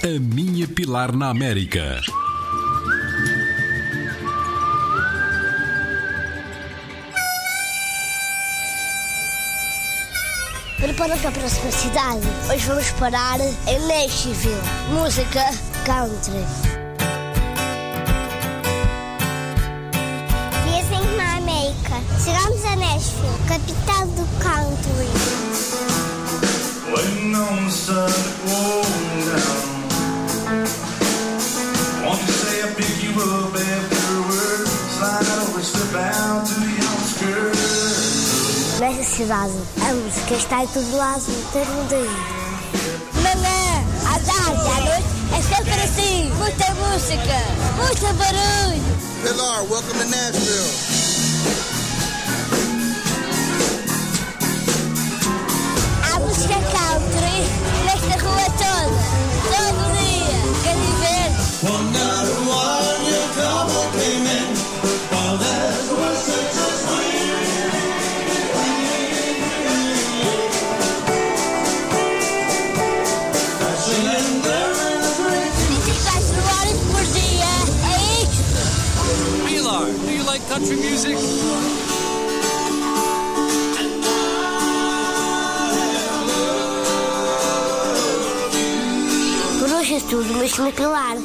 A minha Pilar na América. Prepara-te para a próxima cidade. Hoje vamos parar em Nashville. Música country. Dizem na América. Chegamos a Nashville, capital do country. Waiting on the Nesta cidade, a música está em todo lado, tem mundo aí. Manhã, à tarde, à noite, é sempre assim. Muita música, muito barulho. Pilar, welcome to Nashville. Like country music? Por tudo, mas me calar.